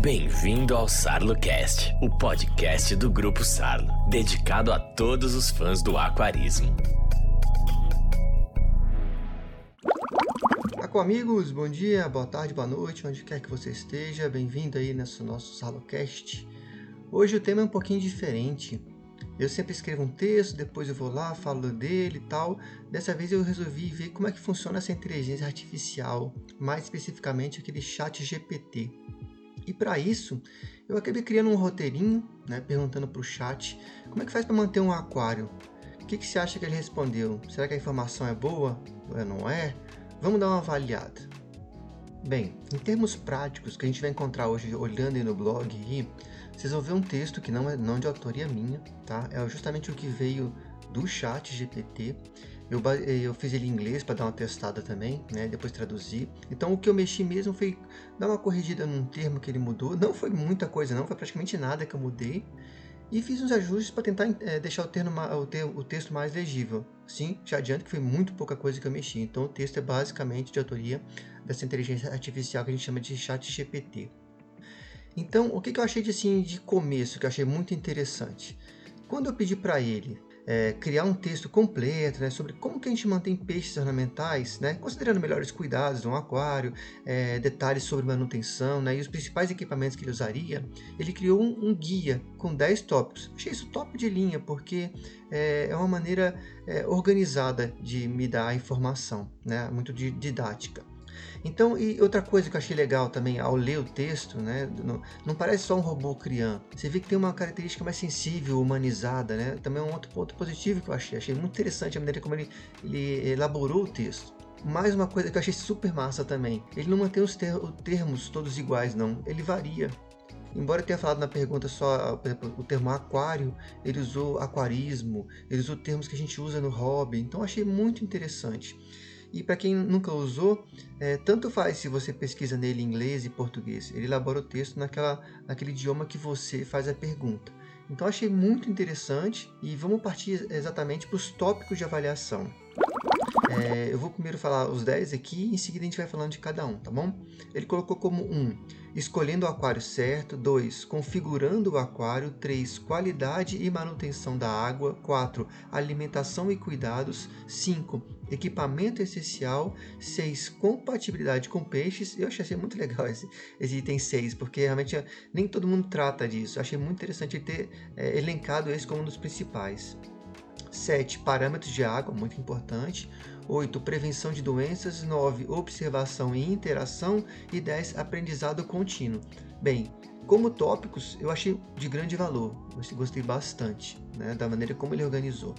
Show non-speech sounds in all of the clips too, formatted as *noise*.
Bem-vindo ao SarloCast, o podcast do Grupo Sarlo, dedicado a todos os fãs do aquarismo. Aqua amigos, bom dia, boa tarde, boa noite, onde quer que você esteja, bem-vindo aí nesse nosso SarloCast. Hoje o tema é um pouquinho diferente. Eu sempre escrevo um texto, depois eu vou lá, falo dele e tal. Dessa vez eu resolvi ver como é que funciona essa inteligência artificial, mais especificamente aquele chat GPT. E para isso, eu acabei criando um roteirinho, né, perguntando para o chat como é que faz para manter um aquário. O que, que você acha que ele respondeu? Será que a informação é boa ou não é? Vamos dar uma avaliada. Bem, em termos práticos que a gente vai encontrar hoje olhando aí no blog, aí, vocês vão ver um texto que não é não de autoria minha, tá? É justamente o que veio do chat GPT. Eu, eu fiz ele em inglês para dar uma testada também, né? Depois traduzi. Então o que eu mexi mesmo foi dar uma corrigida num termo que ele mudou. Não foi muita coisa, não, foi praticamente nada que eu mudei. E fiz uns ajustes para tentar é, deixar o, termo, o, o texto mais legível. Sim, já adianto que foi muito pouca coisa que eu mexi. Então o texto é basicamente de autoria dessa inteligência artificial que a gente chama de chat GPT. Então, o que, que eu achei de, assim, de começo, que eu achei muito interessante? Quando eu pedi para ele é, criar um texto completo né, sobre como que a gente mantém peixes ornamentais, né, considerando melhores cuidados no aquário, é, detalhes sobre manutenção né, e os principais equipamentos que ele usaria, ele criou um, um guia com 10 tópicos. Achei isso top de linha, porque é, é uma maneira é, organizada de me dar informação, né, muito didática. Então, e outra coisa que eu achei legal também ao ler o texto, né, não, não parece só um robô criando. Você vê que tem uma característica mais sensível, humanizada, né? Também é um outro ponto positivo que eu achei. Achei muito interessante a maneira como ele, ele elaborou o texto. Mais uma coisa que eu achei super massa também. Ele não mantém os ter termos todos iguais, não. Ele varia. Embora eu tenha falado na pergunta só por exemplo, o termo aquário, ele usou aquarismo, ele usou termos que a gente usa no hobby, então achei muito interessante. E para quem nunca usou, é, tanto faz se você pesquisa nele em inglês e português. Ele elabora o texto naquela, naquele idioma que você faz a pergunta. Então achei muito interessante e vamos partir exatamente para os tópicos de avaliação. É, eu vou primeiro falar os 10 aqui e em seguida a gente vai falando de cada um, tá bom? Ele colocou como 1, um, escolhendo o aquário certo, 2, configurando o aquário, 3, qualidade e manutenção da água, 4, alimentação e cuidados, 5, equipamento essencial, 6, compatibilidade com peixes. Eu achei muito legal esse, esse item 6, porque realmente nem todo mundo trata disso. Achei muito interessante ter é, elencado esse como um dos principais. 7. Parâmetros de água, muito importante. 8. Prevenção de doenças. 9. Observação e interação. E 10. Aprendizado contínuo. Bem, como tópicos, eu achei de grande valor. Gostei bastante né, da maneira como ele organizou.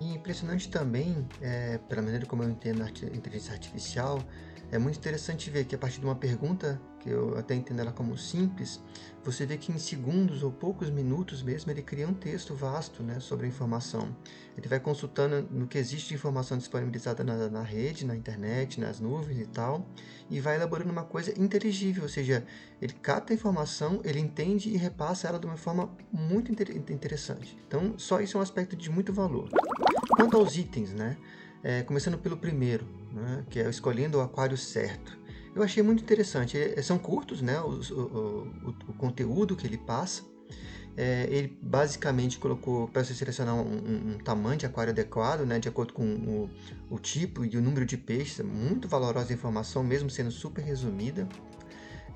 E impressionante também, é, pela maneira como eu entendo a inteligência artificial, é muito interessante ver que a partir de uma pergunta, que eu até entendo ela como simples, você vê que em segundos ou poucos minutos mesmo ele cria um texto vasto né, sobre a informação. Ele vai consultando no que existe de informação disponibilizada na, na rede, na internet, nas nuvens e tal, e vai elaborando uma coisa inteligível, ou seja, ele capta a informação, ele entende e repassa ela de uma forma muito inter interessante. Então, só isso é um aspecto de muito valor. Quanto aos itens, né? É, começando pelo primeiro, né, que é escolhendo o aquário certo. Eu achei muito interessante. É, são curtos, né, o, o, o, conteúdo que ele passa. É, ele basicamente colocou para você selecionar um, um, um, tamanho de aquário adequado, né, de acordo com o, o, tipo e o número de peixes. Muito valorosa informação, mesmo sendo super resumida.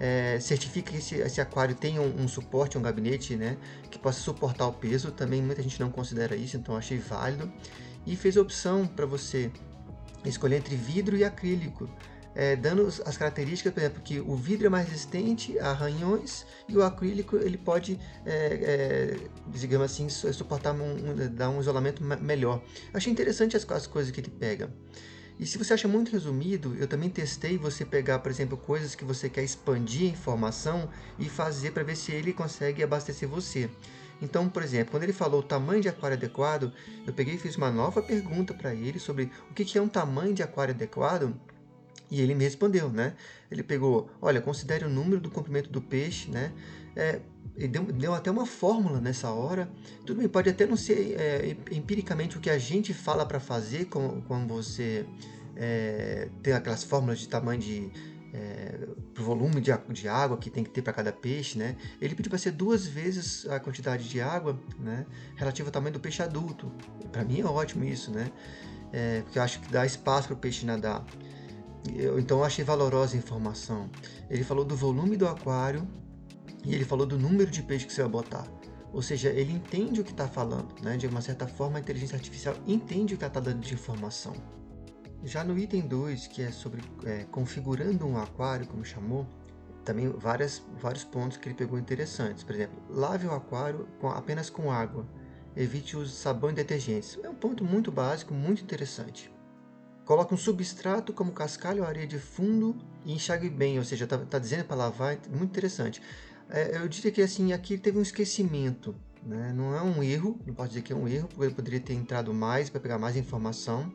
É, certifica que esse, esse aquário tenha um, um, suporte, um gabinete né, que possa suportar o peso. Também muita gente não considera isso, então achei válido. E fez opção para você escolher entre vidro e acrílico, é, dando as características, por exemplo, que o vidro é mais resistente a arranhões e o acrílico ele pode, é, é, digamos assim, suportar um, um, dar um isolamento melhor. Achei interessante as, as coisas que ele pega. E se você acha muito resumido, eu também testei você pegar, por exemplo, coisas que você quer expandir a informação e fazer para ver se ele consegue abastecer você. Então, por exemplo, quando ele falou o tamanho de aquário adequado, eu peguei e fiz uma nova pergunta para ele sobre o que é um tamanho de aquário adequado e ele me respondeu, né? Ele pegou, olha, considere o número do comprimento do peixe, né? É, ele deu, deu, até uma fórmula nessa hora. Tudo bem, pode até não ser é, empiricamente o que a gente fala para fazer, como você é, tem aquelas fórmulas de tamanho de é, pro volume de, de, água que tem que ter para cada peixe, né? Ele pediu para ser duas vezes a quantidade de água, né? Relativo ao tamanho do peixe adulto. Para mim é ótimo isso, né? É, porque eu acho que dá espaço para o peixe nadar. Eu, então eu achei valorosa a informação. Ele falou do volume do aquário e ele falou do número de peixes que você vai botar. Ou seja, ele entende o que está falando, né? De uma certa forma, a inteligência artificial entende o que está dando de informação. Já no item 2, que é sobre é, configurando um aquário, como chamou, também várias, vários pontos que ele pegou interessantes. Por exemplo, lave o aquário com, apenas com água. Evite o uso de sabão e detergentes. É um ponto muito básico, muito interessante. Coloque um substrato como cascalho ou areia de fundo e enxague bem, ou seja, está tá dizendo para lavar, muito interessante. É, eu diria que assim, aqui teve um esquecimento. Né? Não é um erro, não posso dizer que é um erro, porque ele poderia ter entrado mais para pegar mais informação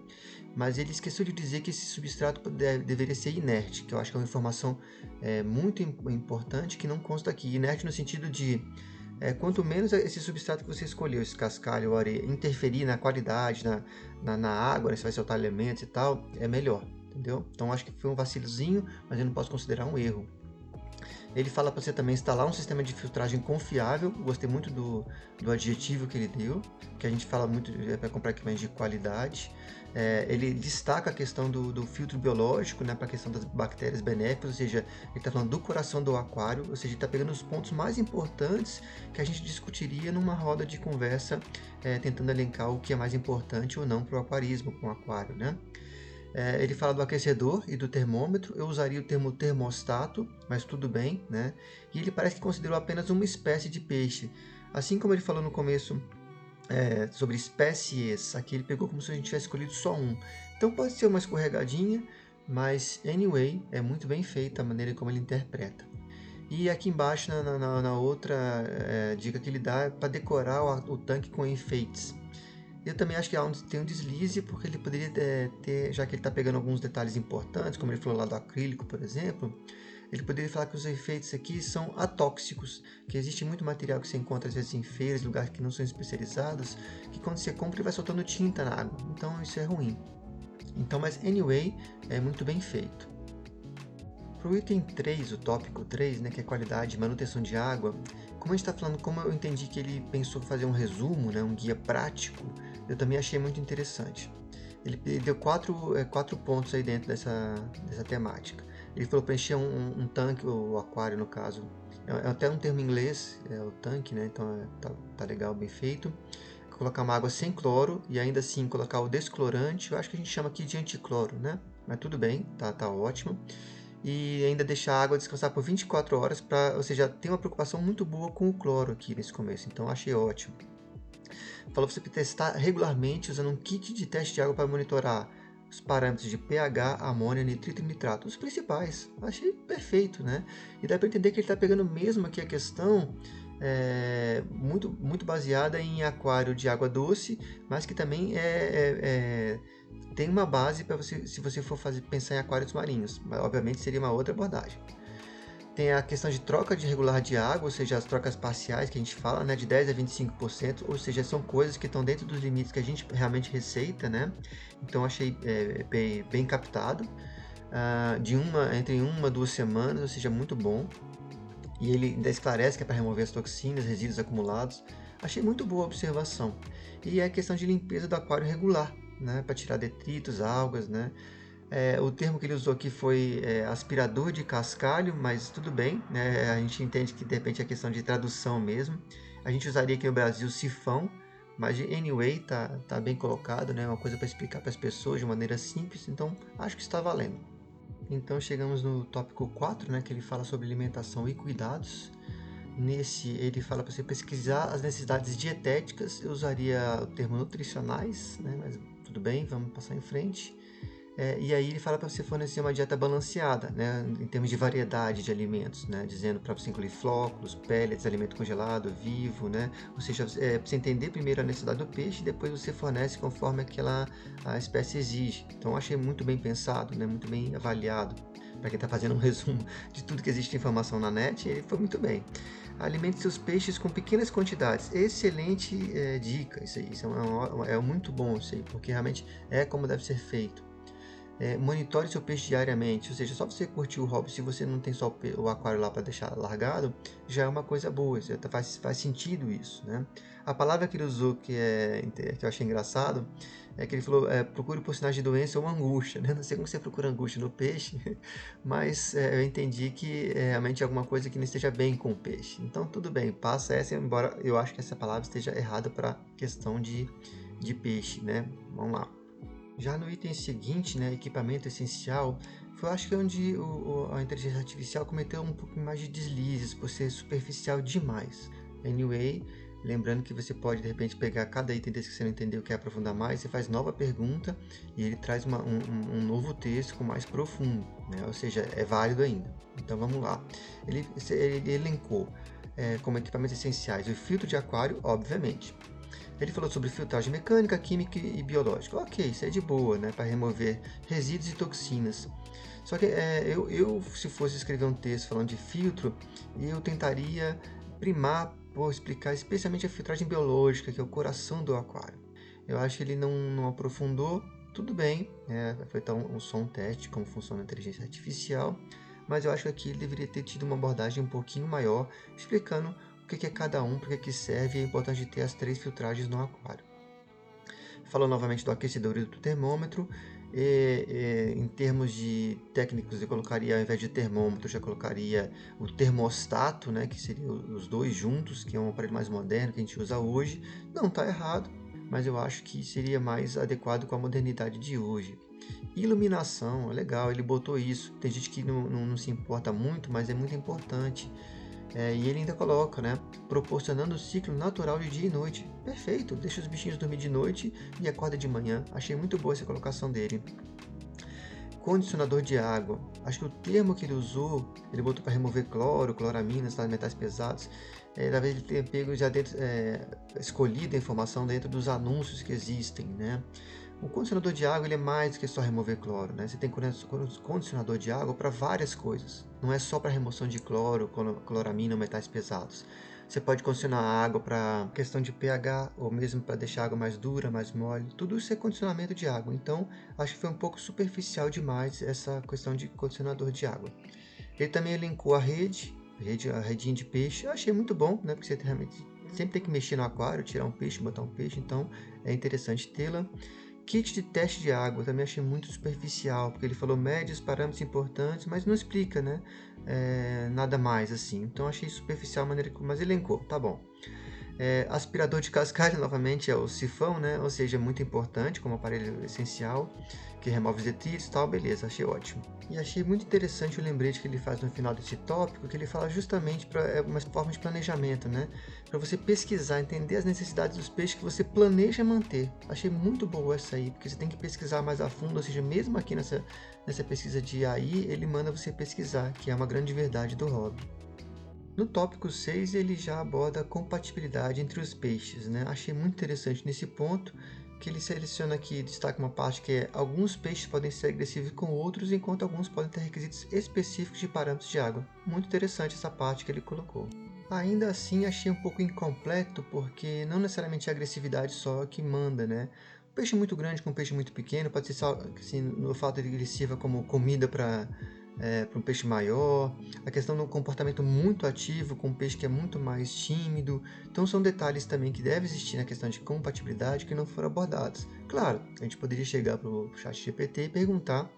mas ele esqueceu de dizer que esse substrato deve, deveria ser inerte, que eu acho que é uma informação é, muito importante que não consta aqui. Inerte no sentido de é, quanto menos esse substrato que você escolheu, esse cascalho ou areia, interferir na qualidade, na, na, na água, né, se vai soltar elementos e tal, é melhor, entendeu? Então acho que foi um vacilozinho, mas eu não posso considerar um erro. Ele fala para você também instalar um sistema de filtragem confiável. Gostei muito do, do adjetivo que ele deu, que a gente fala muito é, para comprar equipamentos de qualidade. É, ele destaca a questão do, do filtro biológico, né, para a questão das bactérias benéficas, ou seja, ele está falando do coração do aquário, ou seja, está pegando os pontos mais importantes que a gente discutiria numa roda de conversa, é, tentando elencar o que é mais importante ou não para o aquarismo com o aquário, né? É, ele fala do aquecedor e do termômetro. Eu usaria o termo termostato, mas tudo bem, né? E ele parece que considerou apenas uma espécie de peixe. Assim como ele falou no começo é, sobre espécies, aqui ele pegou como se a gente tivesse escolhido só um. Então pode ser uma escorregadinha, mas anyway, é muito bem feita a maneira como ele interpreta. E aqui embaixo, na, na, na outra é, dica que ele dá, é para decorar o, o tanque com enfeites. Eu também acho que há um, tem um deslize, porque ele poderia ter, ter já que ele está pegando alguns detalhes importantes, como ele falou lá do acrílico, por exemplo, ele poderia falar que os efeitos aqui são atóxicos, que existe muito material que você encontra às vezes em feiras, lugares que não são especializados, que quando você compra ele vai soltando tinta na água, então isso é ruim. Então, mas anyway, é muito bem feito. Para o item 3, o tópico 3, né, que é qualidade e manutenção de água, como a gente está falando, como eu entendi que ele pensou fazer um resumo, né, um guia prático, eu também achei muito interessante. Ele deu quatro, é, quatro pontos aí dentro dessa, dessa temática. Ele falou para encher um, um, tanque, o aquário no caso. É, é, até um termo em inglês, é o tanque, né? Então é, tá, tá legal, bem feito. Colocar uma água sem cloro e ainda assim colocar o desclorante. Eu acho que a gente chama aqui de anticloro, né? Mas tudo bem, tá, tá ótimo. E ainda deixar a água descansar por 24 horas, pra, ou seja, tem uma preocupação muito boa com o cloro aqui nesse começo, então achei ótimo. Falou para você testar regularmente usando um kit de teste de água para monitorar os parâmetros de pH, amônia, nitrito e nitrato, os principais. Achei perfeito, né? E dá para entender que ele está pegando mesmo aqui a questão é, muito, muito baseada em aquário de água doce, mas que também é, é, é tem uma base para você, se você for fazer, pensar em aquários marinhos. Mas, obviamente seria uma outra abordagem. Tem a questão de troca de regular de água, ou seja, as trocas parciais que a gente fala, né, de 10 a 25%, ou seja, são coisas que estão dentro dos limites que a gente realmente receita, né? Então achei é, bem, bem, captado. Uh, de uma entre uma duas semanas, ou seja, muito bom. E ele ainda esclarece que é para remover as toxinas, resíduos acumulados. Achei muito boa a observação. E é a questão de limpeza do aquário regular, né, para tirar detritos, algas, né? É, o termo que ele usou aqui foi é, aspirador de cascalho, mas tudo bem, né? a gente entende que de repente é questão de tradução mesmo. A gente usaria aqui no Brasil sifão, mas anyway, tá, tá bem colocado, né? uma coisa para explicar para as pessoas de maneira simples, então acho que está valendo. Então chegamos no tópico 4, né, que ele fala sobre alimentação e cuidados. Nesse ele fala para você pesquisar as necessidades dietéticas, eu usaria o termo nutricionais, né, mas tudo bem, vamos passar em frente. É, e aí ele fala para você fornecer uma dieta balanceada, né, em termos de variedade de alimentos, né, dizendo para você incluir flóculos, pellets, alimento congelado, vivo, né, ou seja, é, você entender primeiro a necessidade do peixe e depois você fornece conforme aquela a espécie exige. Então achei muito bem pensado, né, muito bem avaliado. Para quem está fazendo um *laughs* resumo de tudo que existe de informação na net, ele foi muito bem. Alimente seus peixes com pequenas quantidades. Excelente é, dica, isso aí. Isso é, uma, é muito bom, isso aí, porque realmente é como deve ser feito. É, monitore seu peixe diariamente, ou seja, só você curtir o hobby, se você não tem só o aquário lá para deixar largado, já é uma coisa boa, tá, faz, faz sentido isso, né? A palavra que ele usou que, é, que eu achei engraçado é que ele falou, é, procure por sinais de doença ou angústia, né? *laughs* Não sei como você procura angústia no peixe, *laughs* mas é, eu entendi que é, realmente é alguma coisa que não esteja bem com o peixe. Então tudo bem, passa essa, embora eu acho que essa palavra esteja errada para questão de, de peixe, né? Vamos lá. Já no item seguinte, né, equipamento essencial, foi acho que é onde o, o, a inteligência artificial cometeu um pouco mais de deslizes por ser superficial demais. Anyway, lembrando que você pode de repente pegar cada item desse que você não entendeu, quer aprofundar mais, você faz nova pergunta e ele traz uma, um, um, novo texto com mais profundo, né? ou seja, é válido ainda. Então vamos lá. Ele, ele elencou é, como equipamentos essenciais o filtro de aquário, obviamente. Ele falou sobre filtragem mecânica, química e biológica. Ok, isso é de boa, né? Para remover resíduos e toxinas. Só que é, eu, eu, se fosse escrever um texto falando de filtro, eu tentaria primar por explicar especialmente a filtragem biológica, que é o coração do aquário. Eu acho que ele não, não aprofundou, tudo bem, né? foi então um, só um teste como funciona a inteligência artificial, mas eu acho que aqui ele deveria ter tido uma abordagem um pouquinho maior, explicando o que é cada um, para que serve e é importante ter as três filtragens no aquário. Falou novamente do aquecedor e do termômetro. E, e, em termos de técnicos, eu colocaria, ao invés de termômetro, já colocaria o termostato, né, que seria os dois juntos, que é um aparelho mais moderno que a gente usa hoje. Não está errado, mas eu acho que seria mais adequado com a modernidade de hoje. Iluminação, é legal, ele botou isso. Tem gente que não, não, não se importa muito, mas é muito importante. É, e ele ainda coloca, né? Proporcionando o ciclo natural de dia e noite. Perfeito, deixa os bichinhos dormir de noite e acorda de manhã. Achei muito boa essa colocação dele. Condicionador de água. Acho que o termo que ele usou, ele botou para remover cloro, cloraminas, metais pesados. É, talvez ele tenha pego já dentro, é, escolhido a informação dentro dos anúncios que existem, né? O condicionador de água ele é mais que só remover cloro, né? Você tem condicionador de água para várias coisas. Não é só para remoção de cloro, cloramina ou metais pesados. Você pode condicionar a água para questão de pH ou mesmo para deixar a água mais dura, mais mole. Tudo isso é condicionamento de água. Então, acho que foi um pouco superficial demais essa questão de condicionador de água. Ele também elencou a rede, a, rede, a redinha de peixe. Eu achei muito bom, né? Porque você realmente sempre tem que mexer no aquário, tirar um peixe, botar um peixe. Então, é interessante tê-la. Kit de teste de água também achei muito superficial, porque ele falou médios, parâmetros importantes, mas não explica, né? É, nada mais assim. Então achei superficial a maneira que. Mas elencou, tá bom. É, aspirador de cascalho, novamente, é o sifão, né? Ou seja, muito importante como aparelho essencial que remove os detritos e tal, beleza, achei ótimo. E achei muito interessante o lembrete que ele faz no final desse tópico, que ele fala justamente para é uma forma de planejamento, né? Para você pesquisar, entender as necessidades dos peixes que você planeja manter. Achei muito boa essa aí, porque você tem que pesquisar mais a fundo, ou seja, mesmo aqui nessa, nessa pesquisa de AI, ele manda você pesquisar, que é uma grande verdade do hobby. No tópico 6, ele já aborda a compatibilidade entre os peixes, né? Achei muito interessante nesse ponto que ele seleciona aqui, destaca uma parte que é alguns peixes podem ser agressivos com outros, enquanto alguns podem ter requisitos específicos de parâmetros de água. Muito interessante essa parte que ele colocou. Ainda assim, achei um pouco incompleto, porque não necessariamente a agressividade só que manda, né? Um peixe muito grande com um peixe muito pequeno pode ser assim, no fato de sirva como comida para é, para um peixe maior, a questão do comportamento muito ativo com um peixe que é muito mais tímido. Então são detalhes também que devem existir na questão de compatibilidade que não foram abordados. Claro, a gente poderia chegar para o chat GPT e perguntar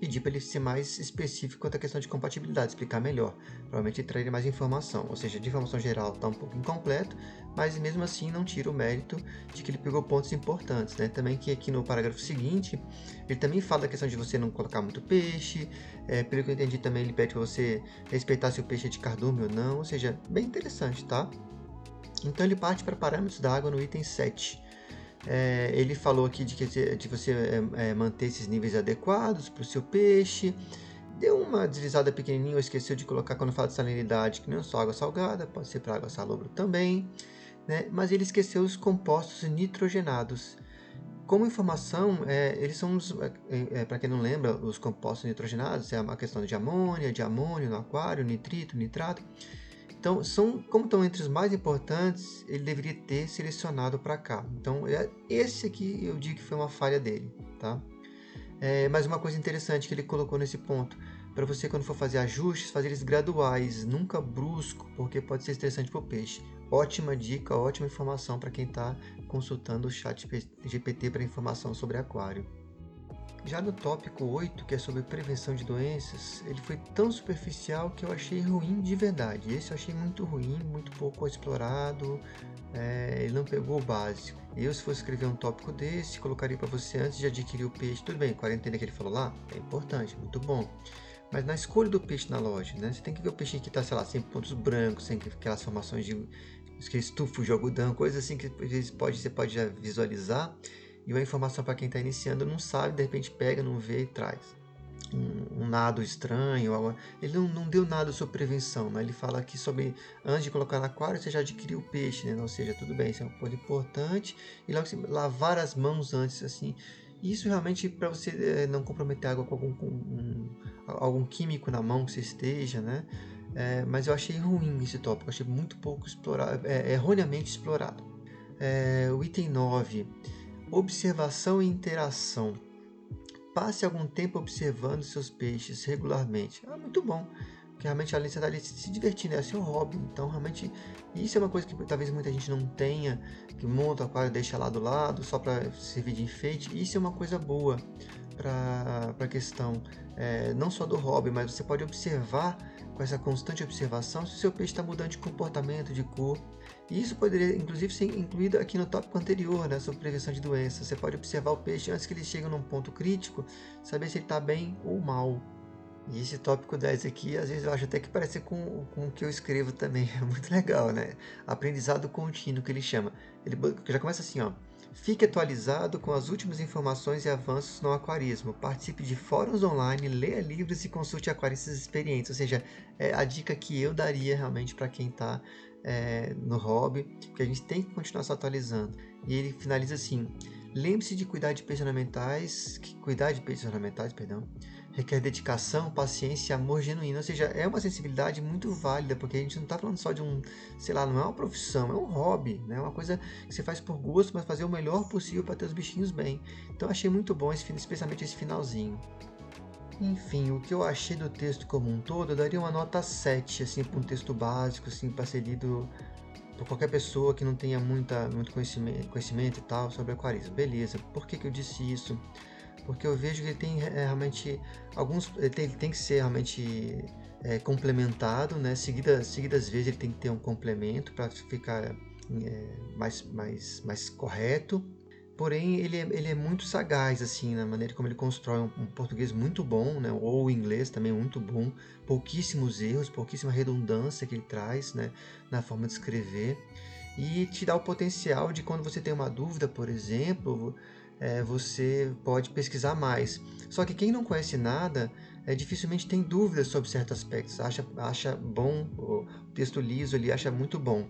pedir para ele ser mais específico quanto à questão de compatibilidade, explicar melhor. Provavelmente trazer mais informação, ou seja, de informação geral está um pouco incompleto, mas mesmo assim não tira o mérito de que ele pegou pontos importantes. Né? Também que aqui no parágrafo seguinte, ele também fala da questão de você não colocar muito peixe, é, pelo que eu entendi também ele pede para você respeitar se o peixe é de cardume ou não, ou seja, bem interessante, tá? Então ele parte para parâmetros da água no item 7. É, ele falou aqui de, que, de você é, é, manter esses níveis adequados para o seu peixe. Deu uma deslizada pequenininha, esqueceu de colocar quando fala de salinidade, que não é só água salgada, pode ser para água salobra também. Né? Mas ele esqueceu os compostos nitrogenados. Como informação, é, eles são, é, é, para quem não lembra, os compostos nitrogenados, é uma questão de amônia, de amônio no aquário, nitrito, nitrato. Então, são, como estão entre os mais importantes, ele deveria ter selecionado para cá. Então, é, esse aqui eu digo que foi uma falha dele, tá? É, mas uma coisa interessante que ele colocou nesse ponto, para você quando for fazer ajustes, fazer eles graduais, nunca brusco, porque pode ser estressante para o peixe. Ótima dica, ótima informação para quem está consultando o chat GPT para informação sobre aquário. Já no tópico 8, que é sobre prevenção de doenças, ele foi tão superficial que eu achei ruim de verdade. Esse eu achei muito ruim, muito pouco explorado, é, ele não pegou o básico. Eu, se fosse escrever um tópico desse, colocaria para você antes de adquirir o peixe. Tudo bem, quarentena que ele falou lá, é importante, muito bom. Mas na escolha do peixe na loja, né? Você tem que ver o peixe que está, sei lá, sem pontos brancos, sem aquelas formações de estufo de algodão, coisas assim que às vezes pode, você pode já visualizar e uma informação para quem está iniciando não sabe, de repente pega, não vê e traz. Um, um nado estranho, algo... ele não, não, deu nada sobre prevenção, ele fala aqui sobre antes de colocar no aquário você já adquiriu o peixe, né? ou seja, tudo bem, isso é uma coisa importante e logo assim, lavar as mãos antes, assim, isso realmente para você é, não comprometer a água com algum, com um, algum químico na mão que você esteja, né? É, mas eu achei ruim esse tópico, achei muito pouco explorado, é, erroneamente explorado. O item 9 Observação e interação. Passe algum tempo observando seus peixes regularmente. Ah, muito bom. Porque realmente além de você estar ali se divertindo, é seu hobby. Então, realmente, isso é uma coisa que talvez muita gente não tenha, que monta o aquário deixa lá do lado só para servir de enfeite. Isso é uma coisa boa para a questão é, não só do hobby, mas você pode observar com essa constante observação se o seu peixe está mudando de comportamento, de cor. E isso poderia, inclusive, ser incluído aqui no tópico anterior, né, sobre prevenção de doenças. Você pode observar o peixe antes que ele chegue num ponto crítico, saber se ele está bem ou mal. E esse tópico 10 aqui, às vezes eu acho até que parece com, com o que eu escrevo também. *laughs* É muito legal, né? Aprendizado contínuo, que ele chama. Ele já começa assim, ó. Fique atualizado com as últimas informações e avanços no aquarismo. Participe de fóruns online, leia livros e consulte aquaristas experientes. Ou seja, é a dica que eu daria realmente para quem está é, no hobby, que a gente tem que continuar se atualizando. E ele finaliza assim: lembre-se de cuidar de peixes ornamentais, cuidar de peixes ornamentais, perdão, requer dedicação, paciência e amor genuíno. Ou seja, é uma sensibilidade muito válida, porque a gente não está falando só de um, sei lá, não é uma profissão, é um hobby, né? É uma coisa que você faz por gosto, mas fazer o melhor possível para ter os bichinhos bem. Então achei muito bom, esse, especialmente esse finalzinho. Enfim, o que eu achei do texto como um todo, eu daria uma nota 7, assim, para um texto básico, assim, para ser lido por qualquer pessoa que não tenha muita, muito conhecimento, conhecimento e tal sobre aquarismo. Beleza, por que, que eu disse isso? Porque eu vejo que ele tem é, realmente alguns. Ele tem, ele tem que ser realmente é, complementado, né? Seguidas, seguidas vezes ele tem que ter um complemento para ficar é, mais, mais, mais correto porém ele é, ele é muito sagaz assim na maneira como ele constrói um, um, português muito bom, né? ou inglês também muito bom, pouquíssimos erros, pouquíssima redundância que ele traz né? na forma de escrever e te dá o potencial de quando você tem uma dúvida, por exemplo, é, você pode pesquisar mais. Só que quem não conhece nada é, dificilmente tem dúvidas sobre certos aspectos, acha, acha bom o texto liso, ele acha muito bom.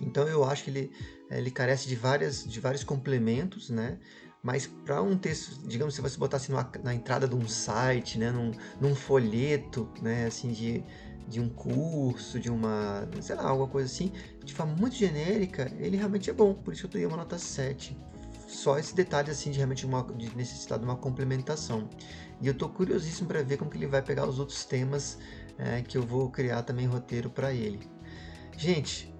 Então eu acho que ele, eh, ele carece de, várias, de vários complementos, né? Mas para um texto, digamos, se você botasse numa, na entrada de um site, né, num, num folheto, né, assim, de, de um curso, de uma, sei lá, alguma coisa assim, de forma muito genérica, ele realmente é bom. Por isso eu teria uma nota 7. Só esse detalhe, assim, de realmente uma, de necessitar de uma complementação. E eu estou curiosíssimo para ver como que ele vai pegar os outros temas é, que eu vou criar também roteiro para ele. Gente,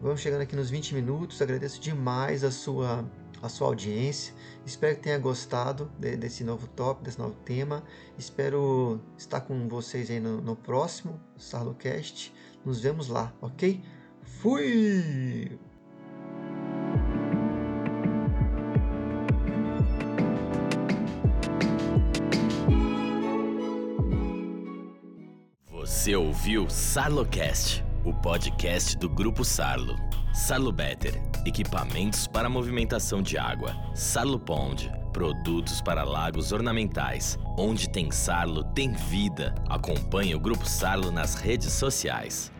Vamos chegando aqui nos 20 minutos. Agradeço demais a sua, a sua audiência. Espero que tenha gostado de, desse novo tópico, desse novo tema. Espero estar com vocês aí no, no próximo Sarlocast. Nos vemos lá, ok? Fui! Você ouviu Sarlocast o podcast do Grupo Sarlo. Sarlo Better, equipamentos para movimentação de água. Sarlo Pond, produtos para lagos ornamentais. Onde tem Sarlo, tem vida. Acompanhe o Grupo Sarlo nas redes sociais.